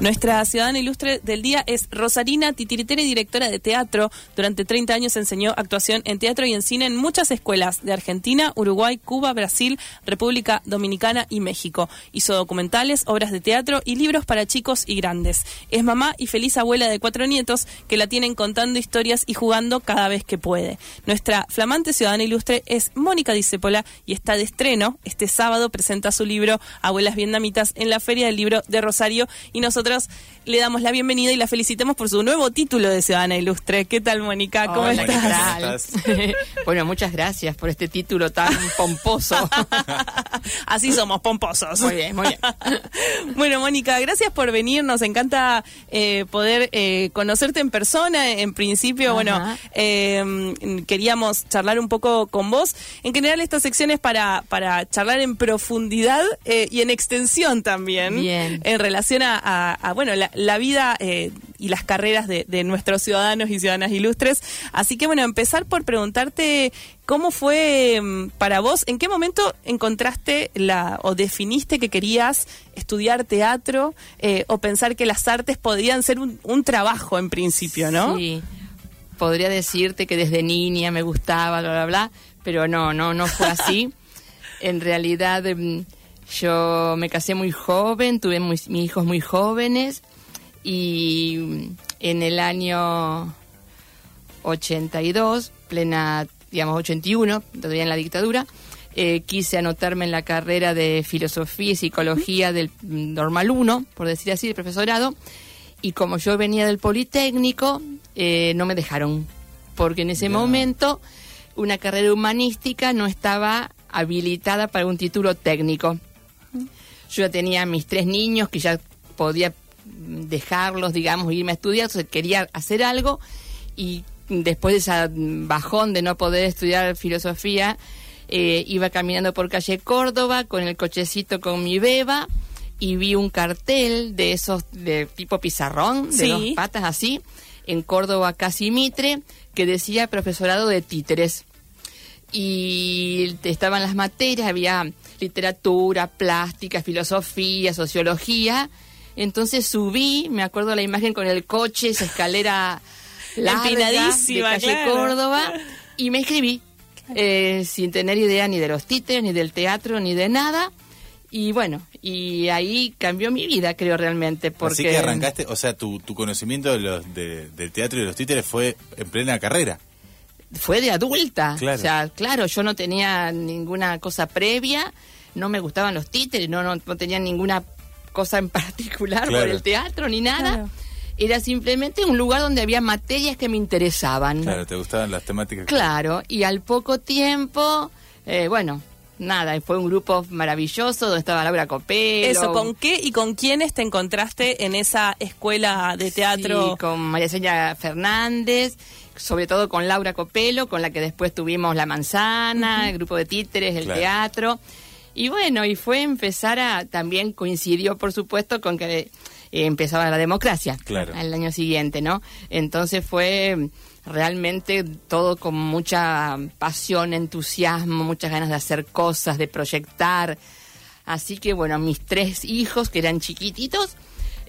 Nuestra ciudadana ilustre del día es Rosarina Titiritera, directora de teatro. Durante 30 años enseñó actuación en teatro y en cine en muchas escuelas de Argentina, Uruguay, Cuba, Brasil, República Dominicana y México. Hizo documentales, obras de teatro y libros para chicos y grandes. Es mamá y feliz abuela de cuatro nietos que la tienen contando historias y jugando cada vez que puede. Nuestra flamante ciudadana ilustre es Mónica Dicepola y está de estreno. Este sábado presenta su libro Abuelas Vietnamitas en la Feria del Libro de Rosario y nosotros le damos la bienvenida y la felicitamos por su nuevo título de Ciudadana Ilustre. ¿Qué tal, Mónica? ¿Cómo estás? bueno, muchas gracias por este título tan pomposo. Así somos, pomposos. Muy bien, muy bien. bueno, Mónica, gracias por venir. Nos encanta eh, poder eh, conocerte en persona. En principio, bueno, eh, queríamos charlar un poco con vos. En general, esta sección es para, para charlar en profundidad y en extensión también. Bien. En relación a bueno, la, vida eh, y las carreras de, nuestros ciudadanos y ciudadanas ilustres. Así que bueno, empezar por preguntarte cómo fue mm, para vos, en qué momento encontraste la o definiste que querías estudiar teatro eh, o pensar que las artes podrían ser un, trabajo en principio, ¿no? Sí, podría decirte que desde niña me gustaba, bla, bla, bla, pero no, no, no fue así. en realidad mm, yo me casé muy joven, tuve mis hijos muy jóvenes y en el año 82, plena, digamos 81, todavía en la dictadura, eh, quise anotarme en la carrera de filosofía y psicología del normal 1, por decir así, de profesorado, y como yo venía del Politécnico, eh, no me dejaron, porque en ese momento una carrera humanística no estaba habilitada para un título técnico. Yo ya tenía mis tres niños que ya podía dejarlos, digamos, irme a estudiar, entonces quería hacer algo y después de esa bajón de no poder estudiar filosofía, eh, iba caminando por calle Córdoba con el cochecito con mi beba y vi un cartel de esos de tipo pizarrón, de dos patas así, en Córdoba Casimitre, que decía profesorado de títeres. Y estaban las materias, había literatura, plástica, filosofía, sociología. Entonces subí, me acuerdo la imagen con el coche, esa escalera larga de calle Córdoba, y me escribí, eh, sin tener idea ni de los títeres, ni del teatro, ni de nada. Y bueno, y ahí cambió mi vida, creo realmente. Porque... Así que arrancaste, o sea, tu, tu conocimiento de los, del teatro y de los títeres fue en plena carrera. Fue de adulta. O sea, claro, yo no tenía ninguna cosa previa no me gustaban los títeres, no, no, no tenía ninguna cosa en particular por el teatro ni nada. Era simplemente un lugar donde había materias que me interesaban. Claro, te gustaban las temáticas. Claro, y al poco tiempo, eh, bueno, nada, fue un grupo maravilloso donde estaba Laura Copelo. Eso, ¿con qué y con quiénes te encontraste en esa escuela de teatro? Sí, con María Seña Fernández, sobre todo con Laura Copelo, con la que después tuvimos La Manzana, el grupo de títeres, el teatro. Y bueno, y fue empezar a, también coincidió por supuesto con que eh, empezaba la democracia claro. al año siguiente, ¿no? Entonces fue realmente todo con mucha pasión, entusiasmo, muchas ganas de hacer cosas, de proyectar. Así que bueno, mis tres hijos que eran chiquititos,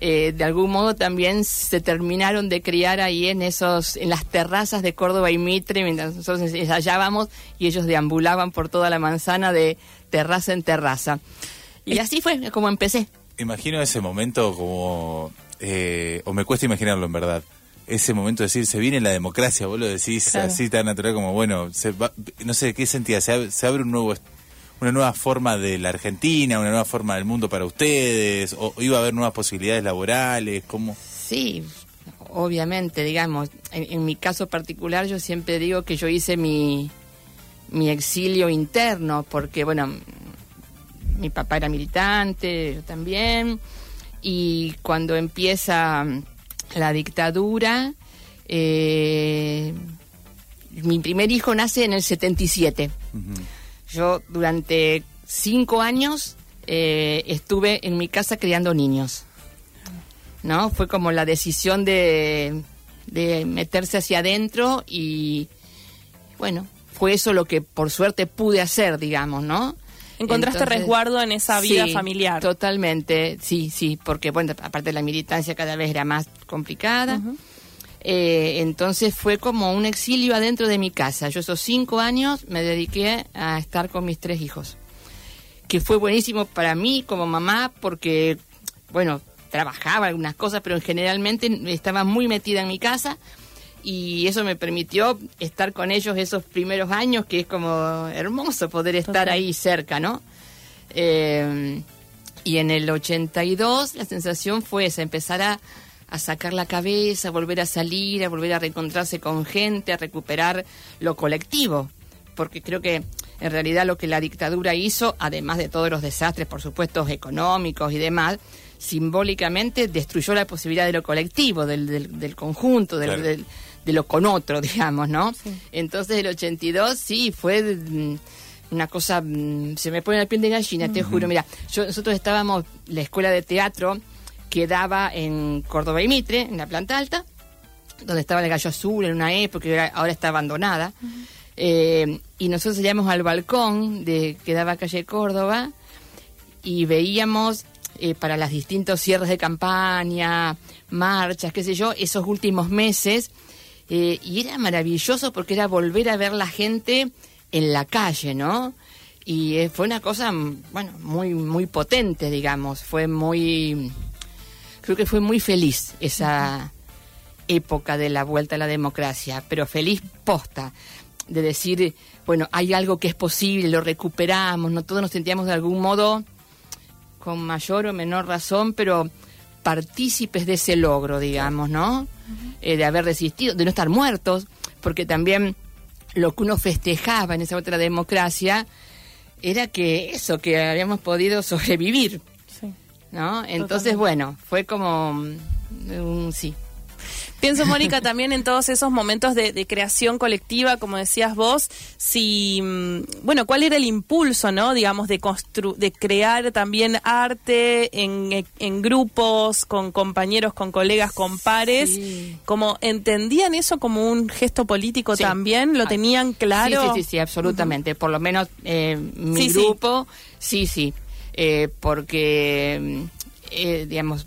eh, de algún modo también se terminaron de criar ahí en esos, en las terrazas de Córdoba y Mitre, mientras nosotros ensayábamos y ellos deambulaban por toda la manzana de terraza en terraza. Y así fue como empecé. Imagino ese momento como, eh, o me cuesta imaginarlo en verdad, ese momento de decir, se viene la democracia, vos lo decís así tan natural como, bueno, se no sé, ¿qué sentía? Se, se abre un nuevo una nueva forma de la Argentina, una nueva forma del mundo para ustedes? ¿O iba a haber nuevas posibilidades laborales? ¿Cómo? Sí, obviamente, digamos. En, mi caso particular yo siempre digo que yo hice mi, mi exilio interno, porque, bueno, mi papá era militante, yo también, y cuando empieza la dictadura, eh, mi primer hijo nace en el 77. Yo durante cinco años eh, estuve en mi casa criando niños. ¿No? Fue como la decisión de, de meterse hacia adentro y bueno, fue eso lo que por suerte pude hacer, digamos, ¿no? Encontraste Entonces, resguardo en esa vida sí, familiar. Totalmente, sí, sí, porque bueno, aparte la militancia cada vez era más complicada. Eh, entonces fue como un exilio adentro de mi casa. Yo esos cinco años me dediqué a estar con mis tres hijos, que fue buenísimo para mí como mamá porque, bueno, trabajaba algunas cosas, pero generalmente estaba muy metida en mi casa y eso me permitió estar con ellos esos primeros años, que es como hermoso poder estar Total. ahí cerca, ¿no? Eh, y en el 82 la sensación fue esa, empezar a, a sacar la cabeza, a volver a salir, a volver a reencontrarse con gente, a recuperar lo colectivo, porque creo que en realidad lo que la dictadura hizo, además de todos los desastres, por supuesto, económicos y demás, simbólicamente destruyó la posibilidad de lo colectivo, del, del, del conjunto, del, Claro. del- de lo con otro, digamos, ¿no? Entonces el 82 sí fue mm, una cosa, mm, se me pone la piel de gallina, te juro, mira, yo, nosotros estábamos, la escuela de teatro quedaba en Córdoba y Mitre, en la planta alta, donde estaba el gallo azul en una época, y ahora- ahora está abandonada. Eh, y nosotros salíamos al balcón de que daba calle Córdoba y veíamos eh, para las distintos cierres de campaña, marchas, qué sé yo, esos últimos meses. Eh, y era maravilloso porque era volver a ver la gente en la calle, ¿no? Y eh, fue una cosa, mm, bueno, muy, muy potente, digamos. Fue muy. Creo que fue muy feliz esa época de la vuelta a la democracia, pero feliz posta, de decir, bueno, hay algo que es posible, lo recuperamos, no todos nos sentíamos de algún modo con mayor o menor razón, pero partícipes de ese logro, digamos, ¿no? Eh, de haber resistido, de no estar muertos, porque también lo que uno festejaba en esa otra democracia era que eso, que habíamos podido sobrevivir, Sí. ¿no? Entonces, Totalmente. bueno, fue como mm, un sí. Pienso, Mónica, también en todos esos momentos de, de creación colectiva, como decías vos, si, mm, bueno, cuál era el impulso, ¿no? Digamos, de, constru de crear también arte en, en grupos, con compañeros, con colegas, con pares, Sí. como entendían eso como un gesto político Sí. también, lo Ah, tenían claro. Sí, sí, sí, sí, absolutamente. Por lo menos eh, mi grupo, sí, sí. Eh, porque, mm, eh, digamos,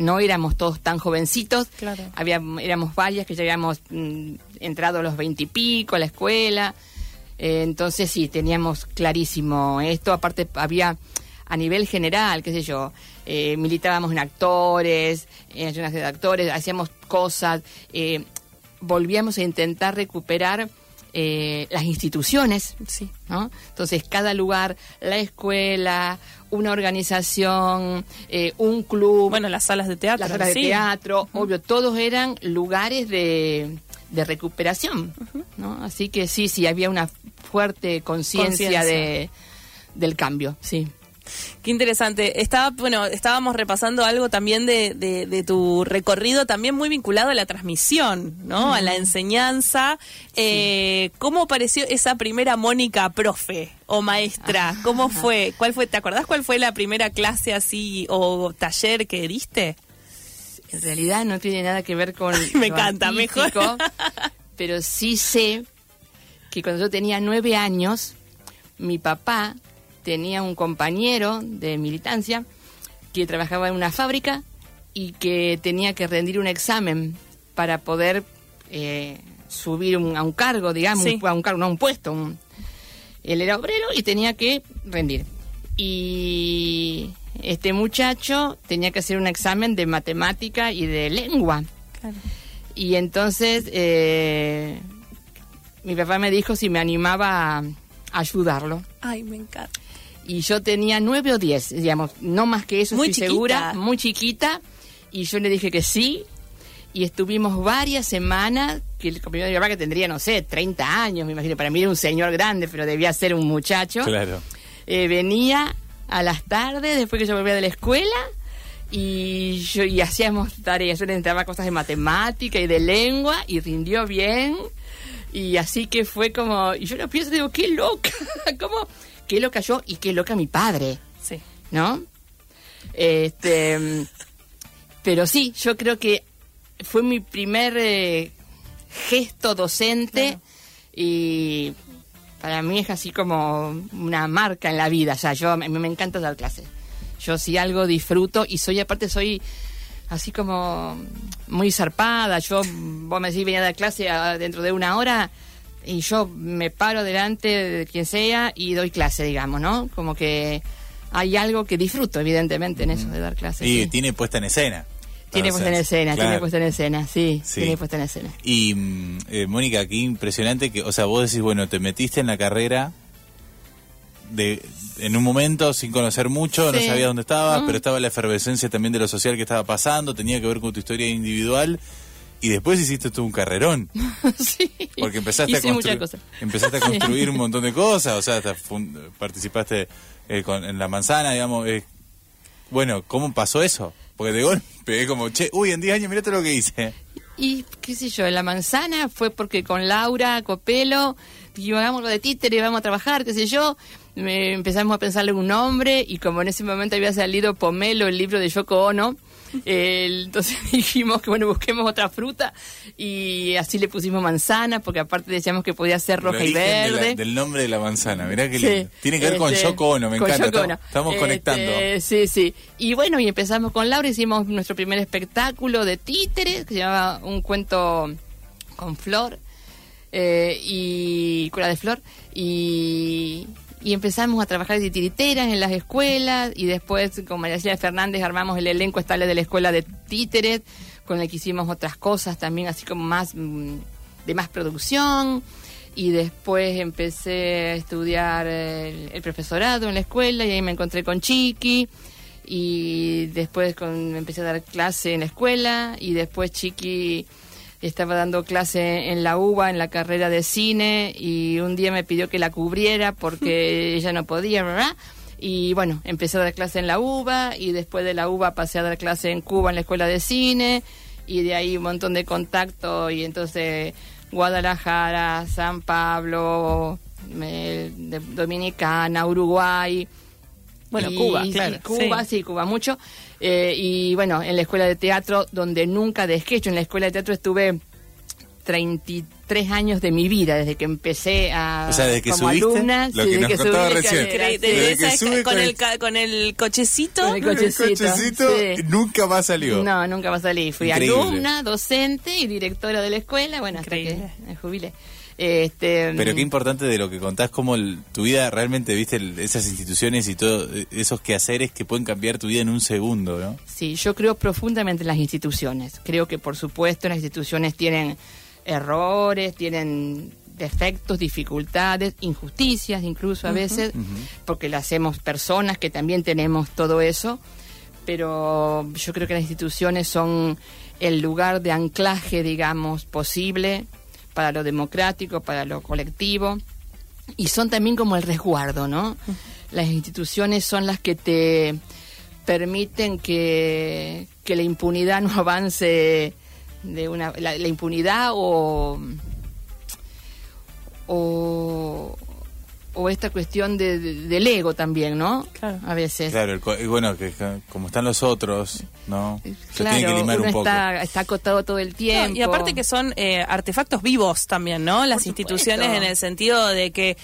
no éramos todos tan jovencitos. Claro. Había, éramos varias que ya habíamos mm, entrado a los veintipico a la escuela. Eh, entonces, sí, teníamos clarísimo esto. Aparte, había a nivel general, qué sé yo, eh, militábamos en actores, en ayunas de actores, hacíamos cosas, eh, volvíamos a intentar recuperar eh, las instituciones, Sí. ¿no? Entonces, cada lugar, la escuela, una organización, eh, un club, Bueno, las salas de teatro. las salas de sí. teatro, obvio, todos eran lugares de, de recuperación, ¿no? Así que sí, sí, había una fuerte Conciencia. de del cambio, sí. Qué interesante. Estaba, bueno, estábamos repasando algo también de, de, de tu recorrido, también muy vinculado a la transmisión, ¿no? A la enseñanza. Eh, ¿Cómo pareció esa primera Mónica profe o maestra? ¿Cómo fue? ¿Cuál fue? ¿Te acordás cuál fue la primera clase así o taller que diste? En realidad no tiene nada que ver con me encanta, mejor. pero sí sé que cuando yo tenía nueve años, mi papá tenía un compañero de militancia que trabajaba en una fábrica y que tenía que rendir un examen para poder eh, subir un- a un cargo, digamos, Sí. a un cargo, no a un puesto. un- él era obrero y tenía que rendir. Y este muchacho tenía que hacer un examen de matemática y de lengua. Y entonces eh, mi papá me dijo si me animaba a ayudarlo. Ay, me encanta. Y yo tenía nueve o diez, digamos, no más que eso, Muy estoy chiquita. segura, muy chiquita. Y yo le dije que sí. Y estuvimos varias semanas, que el compañero de mi papá que tendría, no sé, 30 años, me imagino. Para mí era un señor grande, pero debía ser un muchacho. Claro. Eh, venía a las tardes, después que yo volvía de la escuela, y yo y hacíamos tareas. Yo le entraba cosas de matemática y de lengua, y rindió bien. Y así que fue como, y yo lo pienso digo, qué loca, ¿cómo? Qué loca yo y qué loca mi padre, Sí. ¿no? Este, pero sí, yo creo que fue mi primer eh, gesto docente y para mí es así como una marca en la vida. O sea, yo me encanta dar clases. Yo si algo disfruto y soy aparte soy así como muy zarpada. Yo vos me decís venía a dar clase a- dentro de una hora y yo me paro delante de quien sea y doy clase, digamos, ¿no? Como que hay algo que disfruto evidentemente en eso de dar clases. Y sí. tiene puesta en escena. Tiene puesta en escena, tiene puesta en escena, sí, Sí. tiene puesta en escena. Y mm, eh, Mónica, qué impresionante que, o sea, vos decís, bueno, te metiste en la carrera de en un momento sin conocer mucho, no sabías dónde estabas, Mm. pero estaba la efervescencia también de lo social que estaba pasando, tenía que ver con tu historia individual y después hiciste tú un carrerón, sí. porque empezaste a Hice construir cosas. empezaste a construir un montón de cosas, o sea, hasta participaste eh, con, en la manzana, digamos, eh, bueno, ¿cómo pasó eso? Porque de golpe, como, che, uy, en 10 años mirá todo lo que hice. Y qué sé yo, en la manzana fue porque con Laura Copelo dijimos, hagamos lo de títere, vamos a trabajar, qué sé yo. Me- empezamos a pensarle un nombre y como en ese momento había salido Pomelo, el libro de Yoko Ono, eh, entonces dijimos que bueno, busquemos otra fruta y así le pusimos manzana porque aparte decíamos que podía ser roja y origen de la- verde. del nombre de la manzana, mirá que Sí. Tiene que ver con este, Yoko Ono, me con encanta. Yoko Estamos, Ono. estamos Este, conectando. Sí, sí. Y bueno, y empezamos con Laura, hicimos nuestro primer espectáculo de títeres, que se llamaba Un cuento con Flor, eh, y Cura de Flor, y, y empezamos a trabajar de titiriteras en las escuelas, y después con María Silvia Fernández armamos el elenco estable de la escuela de títeres, con el que hicimos otras cosas también, así como más mm, de más producción. Y después empecé a estudiar el, el profesorado en la escuela y ahí me encontré con Chiqui. Y después con, empecé a dar clase en la escuela y después Chiqui estaba dando clase en la UBA en la carrera de cine y un día me pidió que la cubriera porque ella no podía, ¿verdad? Y bueno, empecé a dar clase en la UBA y después de la UBA pasé a dar clase en Cuba en la escuela de cine y de ahí un montón de contacto y entonces Guadalajara, San Pablo, Dominicana, Uruguay. Bueno, y- Cuba, y claro, Cuba, sí. sí, Cuba mucho. Eh, y bueno, en la escuela de teatro, donde nunca dejé, yo en la escuela de teatro estuve 33 años de mi vida, desde que empecé a, O sea, desde que como subiste, alumna. lo sí, que desde nos que subí de recién. Desde que sube con, con el, con el cochecito. Con el cochecito, cochecito sí. nunca más salió. No, nunca más salí. Fui Increíble. alumna, docente y directora de la escuela. Bueno, hasta Increíble. que me jubilé. Este, Pero qué importante de lo que contás, como el- tu vida realmente, viste, el- esas instituciones y todo, eh, esos quehaceres que pueden cambiar tu vida en un segundo, ¿no? Sí, yo creo profundamente en las instituciones. Creo que, por supuesto, las instituciones tienen errores, tienen defectos, dificultades, injusticias incluso a veces, porque lo hacemos personas que también tenemos todo eso. Pero yo creo que las instituciones son el lugar de anclaje, digamos, posible para lo democrático, para lo colectivo y son también como el resguardo, ¿no? Las instituciones son las que te permiten que, que la impunidad no avance de una la, la impunidad o o o esta cuestión de, de- del ego también, ¿no? Claro. A veces. Claro, el bueno, que como están los otros, ¿no? Se Claro, tiene que limar uno un poco. está, está acotado todo el No, tiempo. y aparte que son eh, artefactos vivos también, ¿no? Las Por instituciones supuesto. en el sentido de que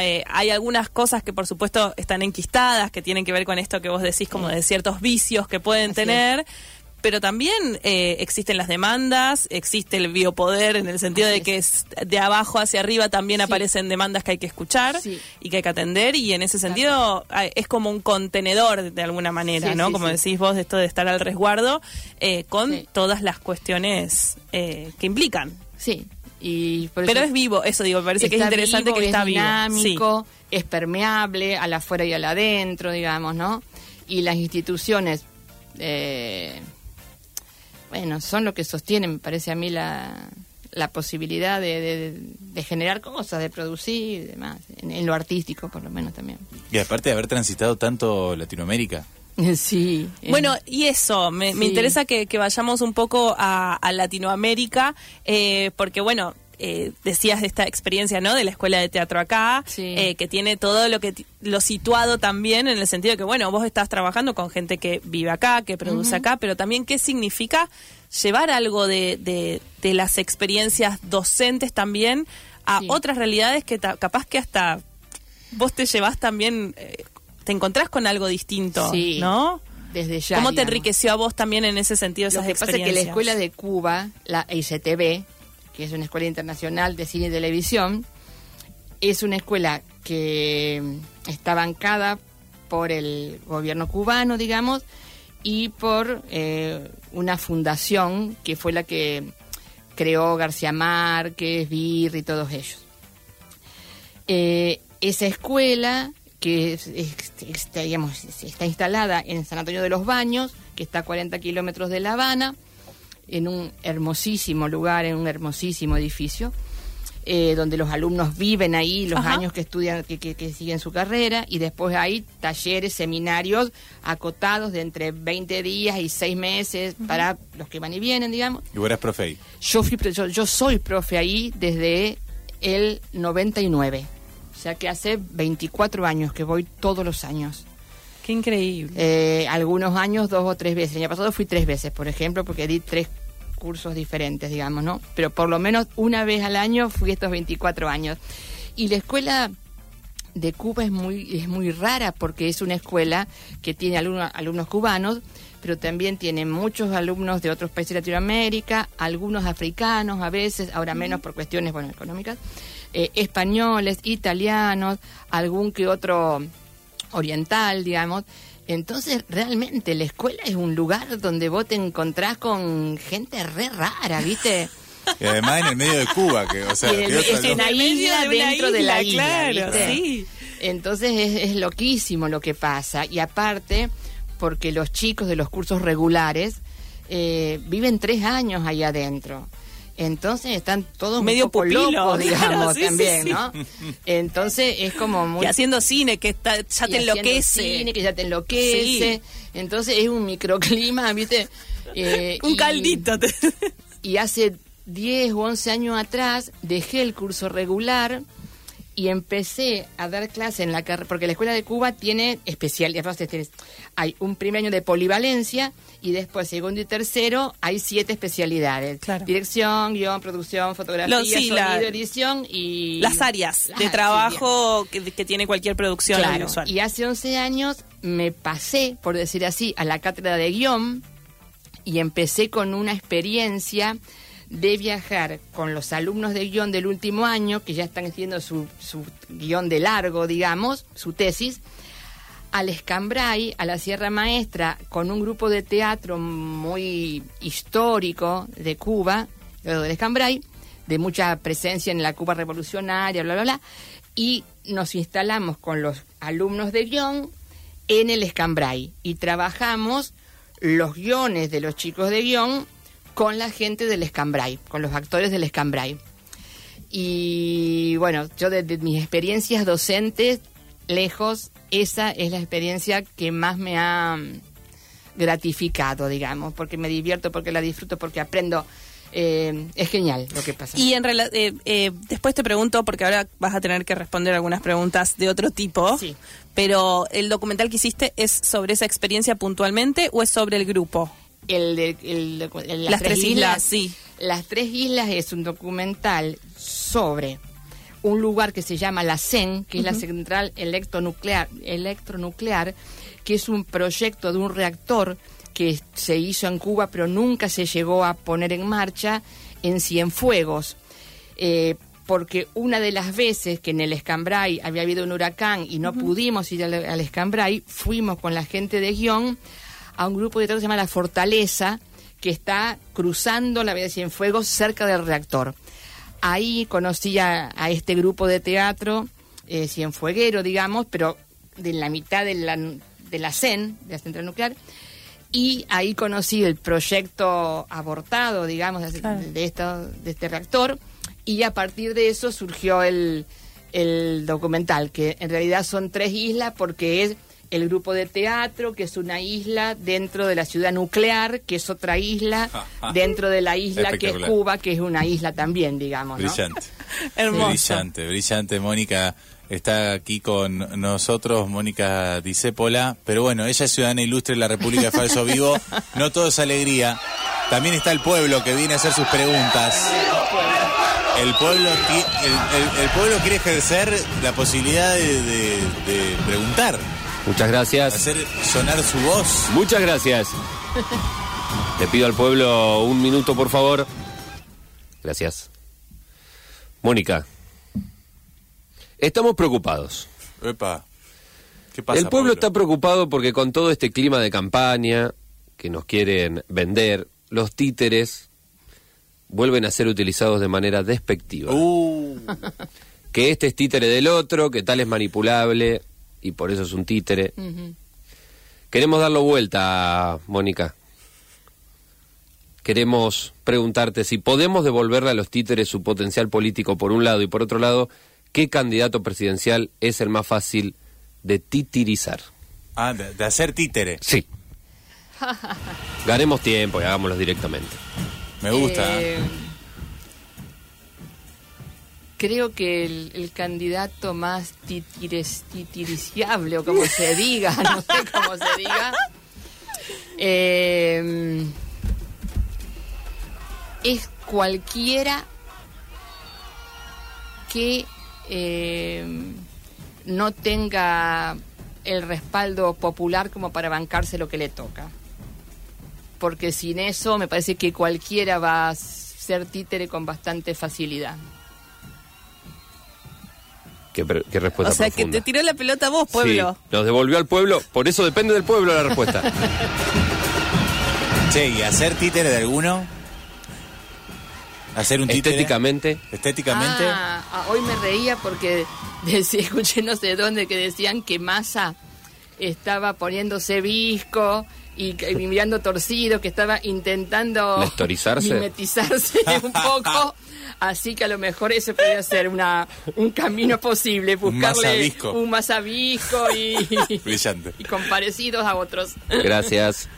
eh, hay algunas cosas que por supuesto están enquistadas, que tienen que ver con esto que vos decís como de ciertos vicios que pueden Así tener. Pero también eh, existen las demandas, existe el biopoder en el sentido Así de que es de abajo hacia arriba también Sí. aparecen demandas que hay que escuchar Sí. y que hay que atender y en ese sentido eh, es como un contenedor de alguna manera, Sí, ¿no? como decís vos, de esto de estar al resguardo eh, con todas las cuestiones eh, que implican. Sí. Y por Pero es vivo, eso digo, me parece que es interesante vivo, que está es vivo. dinámico, es permeable al afuera y al adentro, digamos, ¿no? Y las instituciones, eh, bueno, son lo que sostienen, me parece a mí, la, la posibilidad de, de- de generar cosas, de producir y demás, en, en lo artístico por lo menos también. Y aparte de haber transitado tanto Latinoamérica. Sí. eh, Bueno, y eso, me, me interesa que, que vayamos un poco a, a Latinoamérica, eh, porque bueno, eh, decías de esta experiencia, ¿no? De la escuela de teatro acá, Sí. eh, que tiene todo lo que lo situado también en el sentido de que, bueno, vos estás trabajando con gente que vive acá, que produce acá, pero también qué significa llevar algo de, de, de las experiencias docentes también a Sí. otras realidades que capaz que hasta vos te llevas también, eh, te encontrás con algo distinto, Sí, ¿no? Desde ya. ¿Cómo te enriqueció a vos también en ese sentido Lo esas que pasa es que la experiencias? escuela de Cuba, la ICTV, que es una escuela internacional de cine y televisión, es una escuela que está bancada por el gobierno cubano, digamos, y por eh, una fundación que fue la que creó García Márquez, Bir y todos ellos. Eh, esa escuela que está instalada en San Antonio de los Baños, que está a 40 kilómetros de La Habana, en un hermosísimo lugar, en un hermosísimo edificio, eh, donde los alumnos viven ahí los Ajá. años que estudian, que, que- que siguen su carrera, y después hay talleres, seminarios acotados de entre 20 días y 6 meses para los que van y vienen, digamos. Y vos eras profe ahí. Yo, fui, pre- yo, yo soy profe ahí desde el 99. O sea que hace 24 años que voy todos los años. Qué increíble. Eh, algunos años, dos o tres veces. El año pasado fui tres veces, por ejemplo, porque di tres cursos diferentes, digamos, ¿no? Pero por lo menos una vez al año fui estos 24 años. Y la escuela de Cuba es muy, es muy rara porque es una escuela que tiene alumnos, alumnos cubanos, pero también tiene muchos alumnos de otros países de Latinoamérica, algunos africanos a veces, ahora menos por cuestiones bueno, económicas, eh, españoles, italianos, algún que otro oriental, digamos. Entonces, realmente la escuela es un lugar donde vos te encontrás con gente re rara, ¿viste? Y además en el medio de Cuba, que, o sea, el- es. En el medio isla de una dentro de la isla, isla, claro, ¿viste? sí. Entonces es, es loquísimo lo que pasa. Y aparte, porque los chicos de los cursos regulares eh, viven tres años ahí adentro. Entonces están todos Medio un poco pupilo, locos, claro, digamos, sí, también, sí. ¿no? Entonces es como muy... Y haciendo cine, que está, ya y te enloquece. cine, que ya te enloquece. Entonces es un microclima, ¿viste? Eh, Un y- caldito. te- y hace 10 o 11 años atrás dejé el curso regular y empecé a dar clase en la carrera, porque la Escuela de Cuba tiene especial, entonces tienes- hay un primer año de polivalencia y después segundo y tercero hay siete especialidades. Claro. Dirección, guion, producción, fotografía, Lo- sí, sonido, la- edición y... Las áreas Las de áreas, trabajo que, que tiene cualquier producción Claro, y hace 11 años me pasé, por decir así, a la cátedra de guion y empecé con una experiencia de viajar con los alumnos de guion del último año, que ya están haciendo su, su guion de largo, digamos, su tesis, al Escambray, a la Sierra Maestra, con un grupo de teatro muy histórico de Cuba, del Escambray, de mucha presencia en la Cuba revolucionaria, bla, bla, bla, y nos instalamos con los alumnos de guion en el Escambray. Y trabajamos los guiones de los chicos de guion con la gente del Escambray, con los actores del Escambray. Y bueno, yo de, de mis experiencias docentes, lejos, esa es la experiencia que más me ha mm, gratificado, digamos, porque me divierto, porque la disfruto, porque aprendo. Eh, es genial lo que pasa. Y en eh, eh, después te pregunto, porque ahora vas a tener que responder algunas preguntas de otro tipo, Sí. pero ¿el documental que hiciste es sobre esa experiencia puntualmente o es sobre el grupo? El, de- el- el- Las tres islas, sí. Las tres islas es un documental sobre un lugar que se llama la CEN, que es la central electronuclear, electronuclear, que es un proyecto de un reactor que se hizo en Cuba, pero nunca se llegó a poner en marcha en Cienfuegos. Eh, porque una de las veces que en el Escambray había habido un huracán y no pudimos ir al, al Escambray, fuimos con la gente de guion a un grupo de teatro que se llama La Fortaleza, que está cruzando la vía de Cienfuegos cerca del reactor. Ahí conocí a, a este grupo de teatro eh, cienfueguero, digamos, pero de la mitad de la, de la CEN, de la central nuclear, y ahí conocí el proyecto abortado, digamos, de, Claro. de esto- de este reactor, y a partir de eso surgió el, el documental, que en realidad son tres islas porque es el grupo de teatro, que es una isla dentro de la ciudad nuclear, que es otra isla, dentro de la isla que es Cuba, que es una isla también, digamos. Brillante. Hermoso. Brillante, brillante, Mónica. Está aquí con nosotros Mónica Disépola, pero bueno, ella es ciudadana ilustre de la República de Falso Vivo. No todo es alegría. También está el pueblo que viene a hacer sus preguntas. El pueblo, el, pueblo quiere ejercer la posibilidad de, preguntar. Muchas gracias. Hacer sonar su voz. Muchas gracias. Le pido al pueblo un minuto, por favor. Gracias. Mónica, estamos preocupados. Epa. ¿Qué pasa, El pueblo está preocupado porque con todo este clima de campaña que nos quieren vender, los títeres vuelven a ser utilizados de manera despectiva. Uh. Que este es títere del otro, que tal es manipulable y por eso es un títere. Queremos darlo vuelta, Mónica. Queremos preguntarte si podemos devolverle a los títeres su potencial político por un lado y por otro lado, ¿qué candidato presidencial es el más fácil de titirizar? Ah, de hacer títere. Sí. Ganemos tiempo y hagámoslo directamente. Me gusta. ¿eh? Eh, creo que el, candidato más titiriciable, o como se diga, no sé cómo se diga, eh, es cualquiera que no tenga el respaldo popular como para bancarse lo que le toca porque sin eso me parece que cualquiera va a ser títere con bastante facilidad. ¿Qué, respuesta O sea, que te tiró la pelota vos, pueblo. Sí, nos devolvió al pueblo, por eso depende del pueblo la respuesta. che, ¿y hacer títere de alguno? ¿Hacer un títere? Estéticamente. ¿Estéticamente? Ah, ah hoy me reía porque escuché no sé dónde que decían que Massa estaba poniéndose visco y, mirando torcido, que estaba intentando mimetizarse un poco. Así que a lo mejor ese podría ser una, un camino posible, buscarle un masabisco y, Brillante. y con parecidos a otros. Gracias.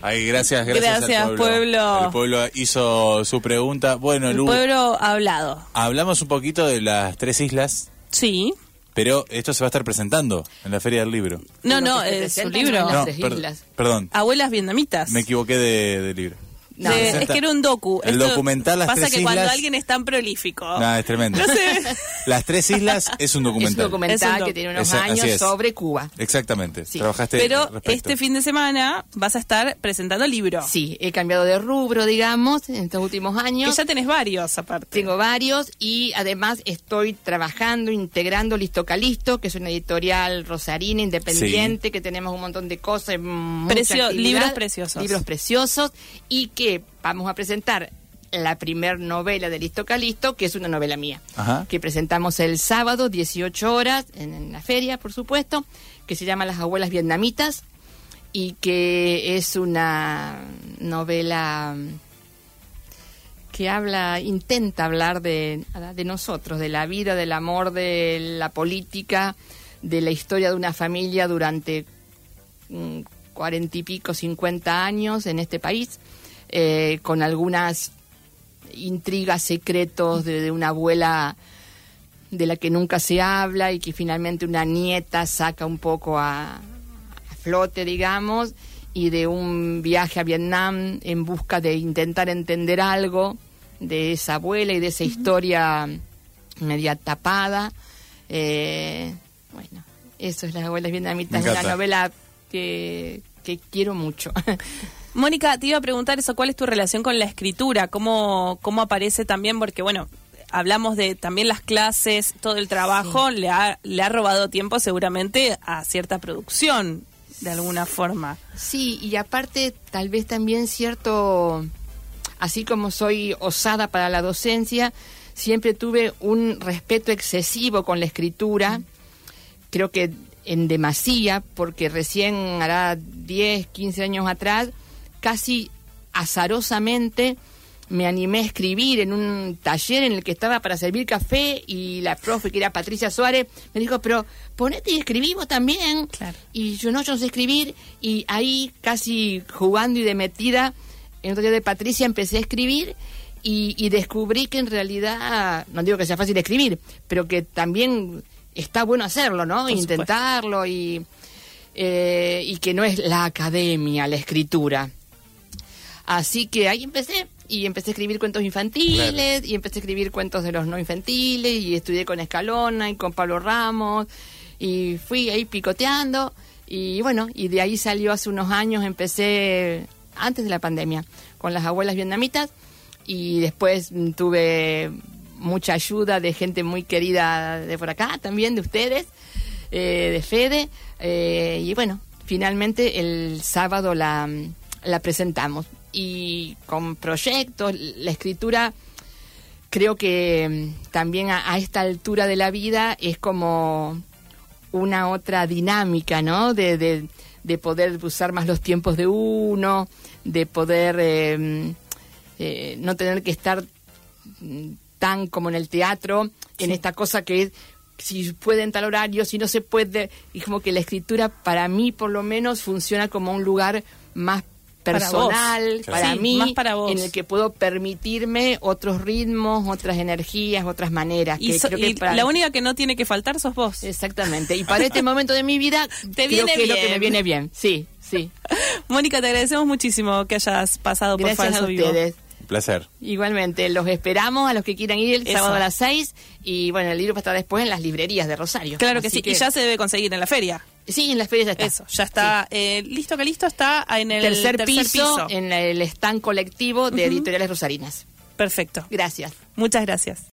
Ay, gracias, gracias, gracias al pueblo. El pueblo hizo su pregunta. Bueno, el pueblo ha hablado. Hablamos un poquito de las tres islas. Sí. Pero esto se va a estar presentando en la Feria del Libro. No, no, es su libro. No, perdón. Abuelas vietnamitas. Me equivoqué de libro es que era un docu. El documental Las Pasa que cuando alguien es tan prolífico. No, es tremendo. Las Tres Islas es un documental. Es un documental que tiene unos años sobre Cuba. Exactamente. Trabajaste Pero este fin de semana vas a estar presentando libros. Sí, he cambiado de rubro, digamos, en estos últimos años. Que ya tenés varios, aparte. Tengo varios y además estoy trabajando, integrando Listo Calisto, que es una editorial rosarina independiente, que tenemos un montón de cosas. Precio, libros preciosos. Libros preciosos y que vamos a presentar la primer novela de Listo Calisto, que es una novela mía, que presentamos el sábado, 18 horas, en, la feria, por supuesto, que se llama Las abuelas vietnamitas y que es una novela que habla, intenta hablar de, de nosotros, de la vida, del amor, de la política, de la historia de una familia durante mm, cuarenta y pico, cincuenta años en este país eh, con algunas intrigas secretos de, una abuela de la que nunca se habla y que finalmente una nieta saca un poco a, flote, digamos, y de un viaje a Vietnam en busca de intentar entender algo de esa abuela y de esa historia media tapada. Eh, bueno, eso es Las abuelas vietnamitas, una novela que, que quiero mucho. Mónica, te iba a preguntar eso, ¿cuál es tu relación con la escritura? ¿Cómo, cómo aparece también? Porque, bueno, hablamos de también las clases, todo el trabajo, le, ha, le ha robado tiempo seguramente a cierta producción, de alguna forma. Sí, y aparte tal vez también cierto, así como soy osada para la docencia, siempre tuve un respeto excesivo con la escritura. Creo que en demasía, porque recién hará 10, 15 años atrás, casi azarosamente me animé a escribir en un taller en el que estaba para servir café y la profe, que era Patricia Suárez, me dijo, pero ponete y escribimos también. Claro. Y yo no, yo no sé escribir. Y ahí, casi jugando y de metida, en un taller de Patricia empecé a escribir y, y descubrí que en realidad, no digo que sea fácil escribir, pero que también está bueno hacerlo, ¿no? Por Intentarlo y, eh, y que no es la academia, la escritura. Así que ahí empecé y empecé a escribir cuentos infantiles y empecé a escribir cuentos de los no infantiles y estudié con Escalona y con Pablo Ramos y fui ahí picoteando y bueno, y de ahí salió hace unos años, empecé antes de la pandemia con las abuelas vietnamitas y después tuve mucha ayuda de gente muy querida de por acá, también de ustedes, eh, de Fede, eh, y bueno, finalmente el sábado la, la presentamos. Y con proyectos, la escritura creo que mm, también a, a esta altura de la vida es como una otra dinámica, ¿no? De, de, de poder usar más los tiempos de uno, de poder eh, eh, no tener que estar mm, tan como en el teatro, en esta cosa que es si puede en tal horario, si no se puede, y como que la escritura para mí por lo menos funciona como un lugar más personal, para, Sí, mí, más para vos. en el que puedo permitirme otros ritmos, otras energías, otras maneras. Y, que so- creo que y para- la única que no tiene que faltar sos vos. Exactamente. Y para este momento de mi vida, Te creo viene que es lo que bien. me viene bien. Sí, sí. Mónica, te agradecemos muchísimo que hayas pasado por Gracias Falso a Vivo. Un placer. Igualmente, los esperamos a los que quieran ir el Eso. sábado a las 6 y bueno, el libro va a estar después en las librerías de Rosario. Claro que Así sí, y ya se debe conseguir en la feria. Sí, en las ferias ya está. Eso, ya está. eh, listo que listo está en el tercer, piso, en el stand colectivo de Editoriales Rosarinas. Perfecto. Gracias. Muchas gracias.